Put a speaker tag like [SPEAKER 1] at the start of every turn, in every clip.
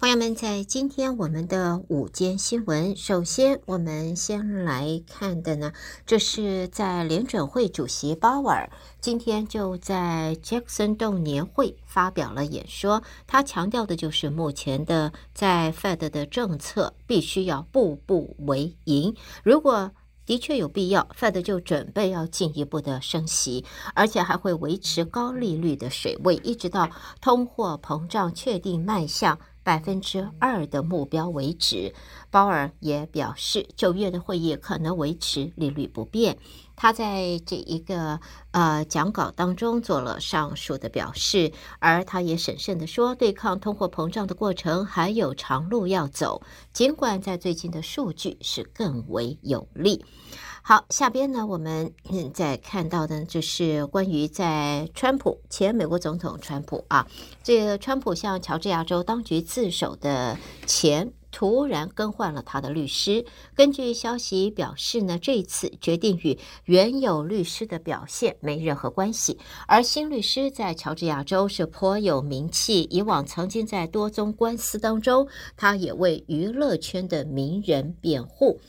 [SPEAKER 1] 朋友们，在今天我们的午间新闻，首先我们先来看的呢，这是在联准会主席鲍尔今天就在杰克森洞年会发表了演说，他强调的就是目前的在 Fed 的政策必须要步步为营，如果的确有必要，Fed 就准备要进一步的升息，而且还会维持高利率的水位，一直到通货膨胀确定迈向。百分之二的目标为止。鲍尔也表示，九月的会议可能维持利率不变。他在这一个呃讲稿当中做了上述的表示，而他也审慎地说，对抗通货膨胀的过程还有长路要走。尽管在最近的数据是更为有利。好，下边呢，我们再看到的就是关于在川普前美国总统川普啊，这个川普向乔治亚州当局自首的前突然更换了他的律师。根据消息表示呢，这次决定与原有律师的表现没任何关系。而新律师在乔治亚州是颇有名气，以往曾经在多宗官司当中，他也为娱乐圈的名人辩护。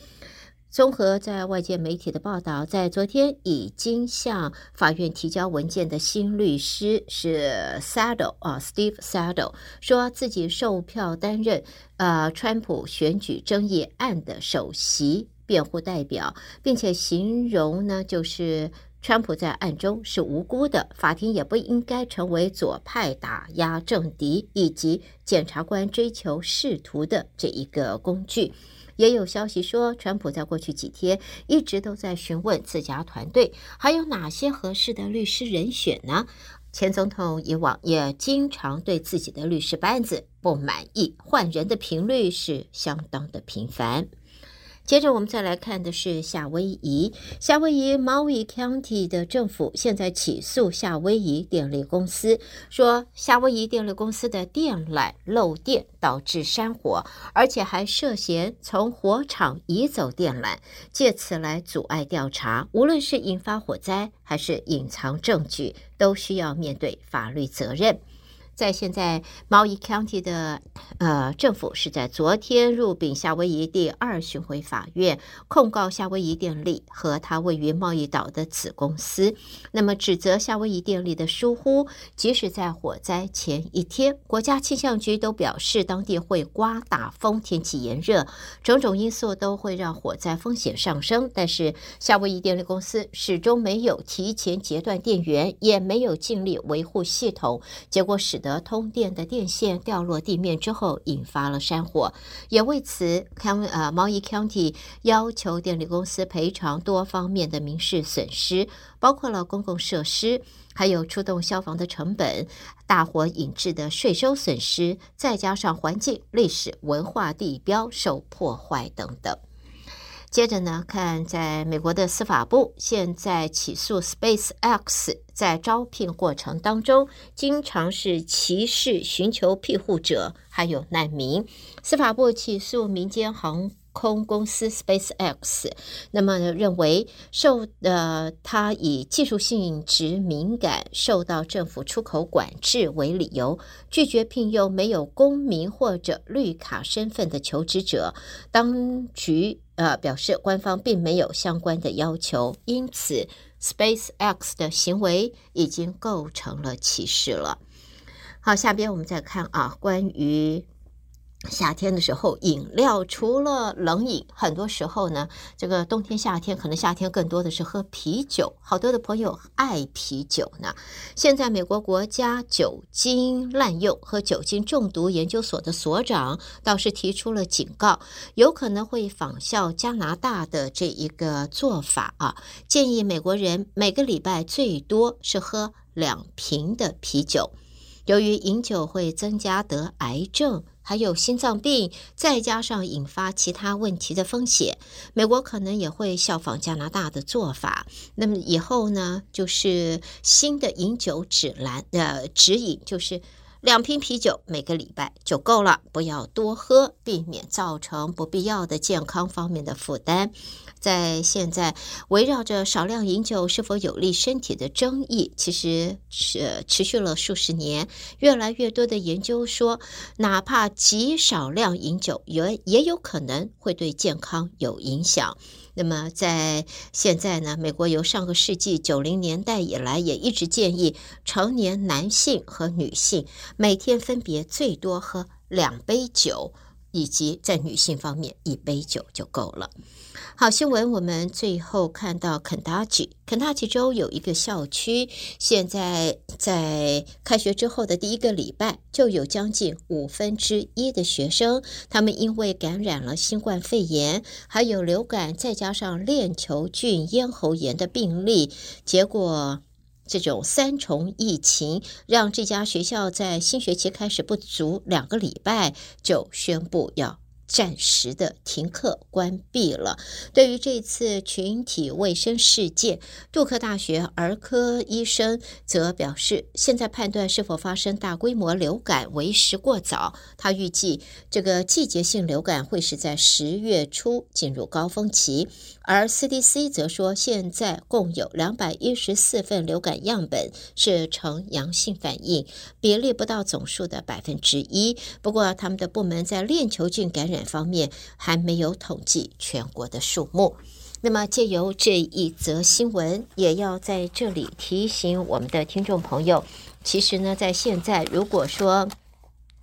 [SPEAKER 1] 综合在外界媒体的报道，在昨天已经向法院提交文件的新律师是 Saddle 啊，Steve Saddle 说自己受票担任呃川普选举争议案的首席辩护代表，并且形容呢就是川普在案中是无辜的，法庭也不应该成为左派打压政敌以及检察官追求仕途的这一个工具。也有消息说，川普在过去几天一直都在询问自家团队还有哪些合适的律师人选呢？前总统以往也经常对自己的律师班子不满意，换人的频率是相当的频繁。接着我们再来看的是夏威夷，夏威夷 Maui County 的政府现在起诉夏威夷电力公司，说夏威夷电力公司的电缆漏电导致山火，而且还涉嫌从火场移走电缆，借此来阻碍调查。无论是引发火灾还是隐藏证据，都需要面对法律责任。在现在，Maui County 的呃政府是在昨天入禀夏威夷第二巡回法院，控告夏威夷电力和它位于贸易岛的子公司，那么指责夏威夷电力的疏忽。即使在火灾前一天，国家气象局都表示当地会刮大风，天气炎热，种种因素都会让火灾风险上升。但是夏威夷电力公司始终没有提前截断电源，也没有尽力维护系统，结果使得。通电的电线掉落地面之后，引发了山火，也为此，康呃毛伊 County 要求电力公司赔偿多方面的民事损失，包括了公共设施，还有出动消防的成本、大火引致的税收损失，再加上环境、历史文化地标受破坏等等。接着呢，看在美国的司法部现在起诉 SpaceX 在招聘过程当中，经常是歧视寻求庇护者还有难民。司法部起诉民间航空公司 SpaceX，那么认为受呃，他以技术性质敏感、受到政府出口管制为理由，拒绝聘用没有公民或者绿卡身份的求职者。当局。呃，表示官方并没有相关的要求，因此 SpaceX 的行为已经构成了歧视了。好，下边我们再看啊，关于。夏天的时候，饮料除了冷饮，很多时候呢，这个冬天、夏天，可能夏天更多的是喝啤酒。好多的朋友爱啤酒呢。现在，美国国家酒精滥用和酒精中毒研究所的所长倒是提出了警告，有可能会仿效加拿大的这一个做法啊，建议美国人每个礼拜最多是喝两瓶的啤酒。由于饮酒会增加得癌症。还有心脏病，再加上引发其他问题的风险，美国可能也会效仿加拿大的做法。那么以后呢，就是新的饮酒指南呃指引，就是两瓶啤酒每个礼拜就够了，不要多喝，避免造成不必要的健康方面的负担。在现在围绕着少量饮酒是否有利身体的争议，其实是持续了数十年。越来越多的研究说，哪怕极少量饮酒，也也有可能会对健康有影响。那么在现在呢，美国由上个世纪九零年代以来，也一直建议成年男性和女性每天分别最多喝两杯酒，以及在女性方面一杯酒就够了。好，新闻我们最后看到肯塔基，肯塔基州有一个校区，现在在开学之后的第一个礼拜，就有将近五分之一的学生，他们因为感染了新冠肺炎，还有流感，再加上链球菌咽喉炎的病例，结果这种三重疫情，让这家学校在新学期开始不足两个礼拜，就宣布要。暂时的停课关闭了。对于这次群体卫生事件，杜克大学儿科医生则表示，现在判断是否发生大规模流感为时过早。他预计这个季节性流感会是在十月初进入高峰期。而 CDC 则说，现在共有两百一十四份流感样本是呈阳性反应，比例不到总数的百分之一。不过，他们的部门在链球菌感染方面还没有统计全国的数目。那么，借由这一则新闻，也要在这里提醒我们的听众朋友，其实呢，在现在如果说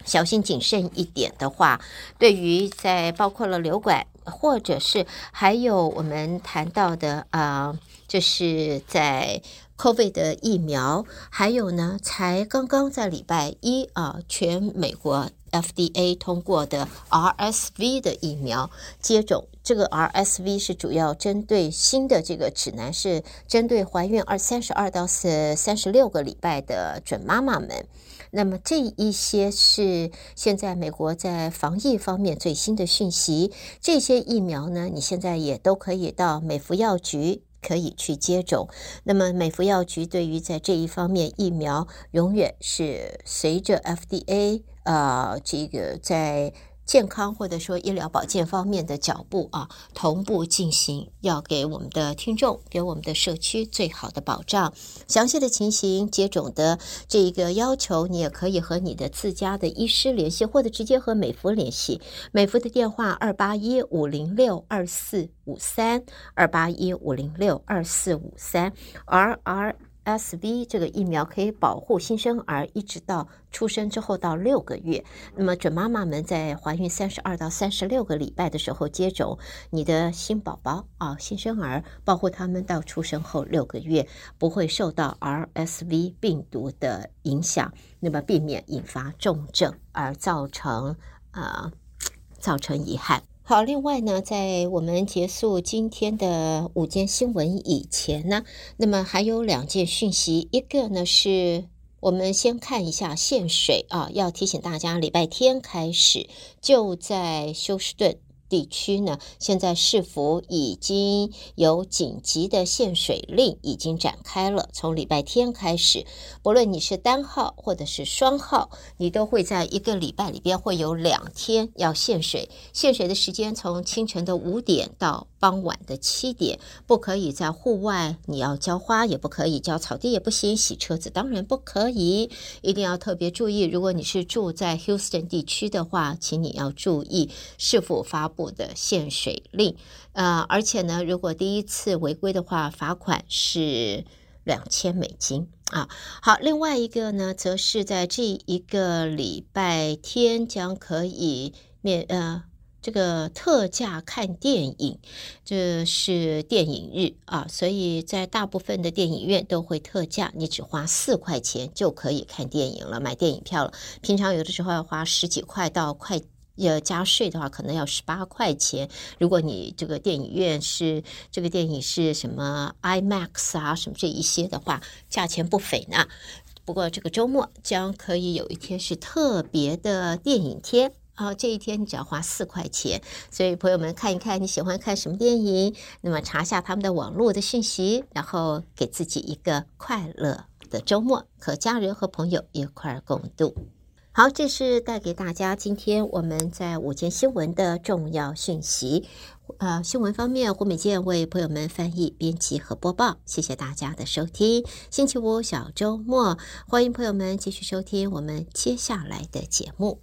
[SPEAKER 1] 小心谨慎一点的话，对于在包括了流感。或者是还有我们谈到的啊、就是在 COVID 的疫苗，还有呢，才刚刚在礼拜一啊、全美国 FDA 通过的 RSV 的疫苗接种。这个 RSV 是主要针对新的这个指南，是针对怀孕二三十二到四三十六个礼拜的准妈妈们。那么这一些是现在美国在防疫方面最新的讯息。这些疫苗呢，你现在也都可以到美服药局可以去接种。那么美服药局对于在这一方面疫苗，永远是随着 FDA 啊、呃，这个在。健康或者说医疗保健方面的脚步啊，同步进行，要给我们的听众、给我们的社区最好的保障。详细的情形、接种的这一个要求，你也可以和你的自家的医师联系，或者直接和美孚联系。美孚的电话二八一五零六二四五三二八一五零六二四五三 R R。RSV 这个疫苗可以保护新生儿一直到出生之后到六个月。那么准妈妈们在怀孕三十二到三十六个礼拜的时候接种你的新宝宝啊，新生儿，保护他们到出生后六个月不会受到 RSV 病毒的影响，那么避免引发重症而造成啊造成遗憾。好，另外呢，在我们结束今天的午间新闻以前呢，那么还有两件讯息，一个呢是我们先看一下限水啊，要提醒大家，礼拜天开始就在休斯顿。地区呢，现在市府已经有紧急的限水令已经展开了。从礼拜天开始，不论你是单号或者是双号，你都会在一个礼拜里边会有两天要限水。限水的时间从清晨的五点到傍晚的七点，不可以在户外，你要浇花也不可以，浇草地也不行，洗车子当然不可以。一定要特别注意，如果你是住在 Houston 地区的话，请你要注意市府发布的限水令，呃，而且呢，如果第一次违规的话，罚款是两千美金啊。好，另外一个呢，则是在这一个礼拜天将可以免呃这个特价看电影，这是电影日啊，所以在大部分的电影院都会特价，你只花四块钱就可以看电影了，买电影票了。平常有的时候要花十几块到快。要加税的话，可能要十八块钱。如果你这个电影院是这个电影是什么 IMAX 啊，什么这一些的话，价钱不菲呢。不过这个周末将可以有一天是特别的电影天啊，这一天你只要花四块钱。所以朋友们看一看你喜欢看什么电影，那么查一下他们的网络的信息，然后给自己一个快乐的周末，和家人和朋友一块儿共度。好，这是带给大家今天我们在午间新闻的重要讯息。呃，新闻方面，胡美健为朋友们翻译、编辑和播报。谢谢大家的收听。星期五小周末，欢迎朋友们继续收听我们接下来的节目。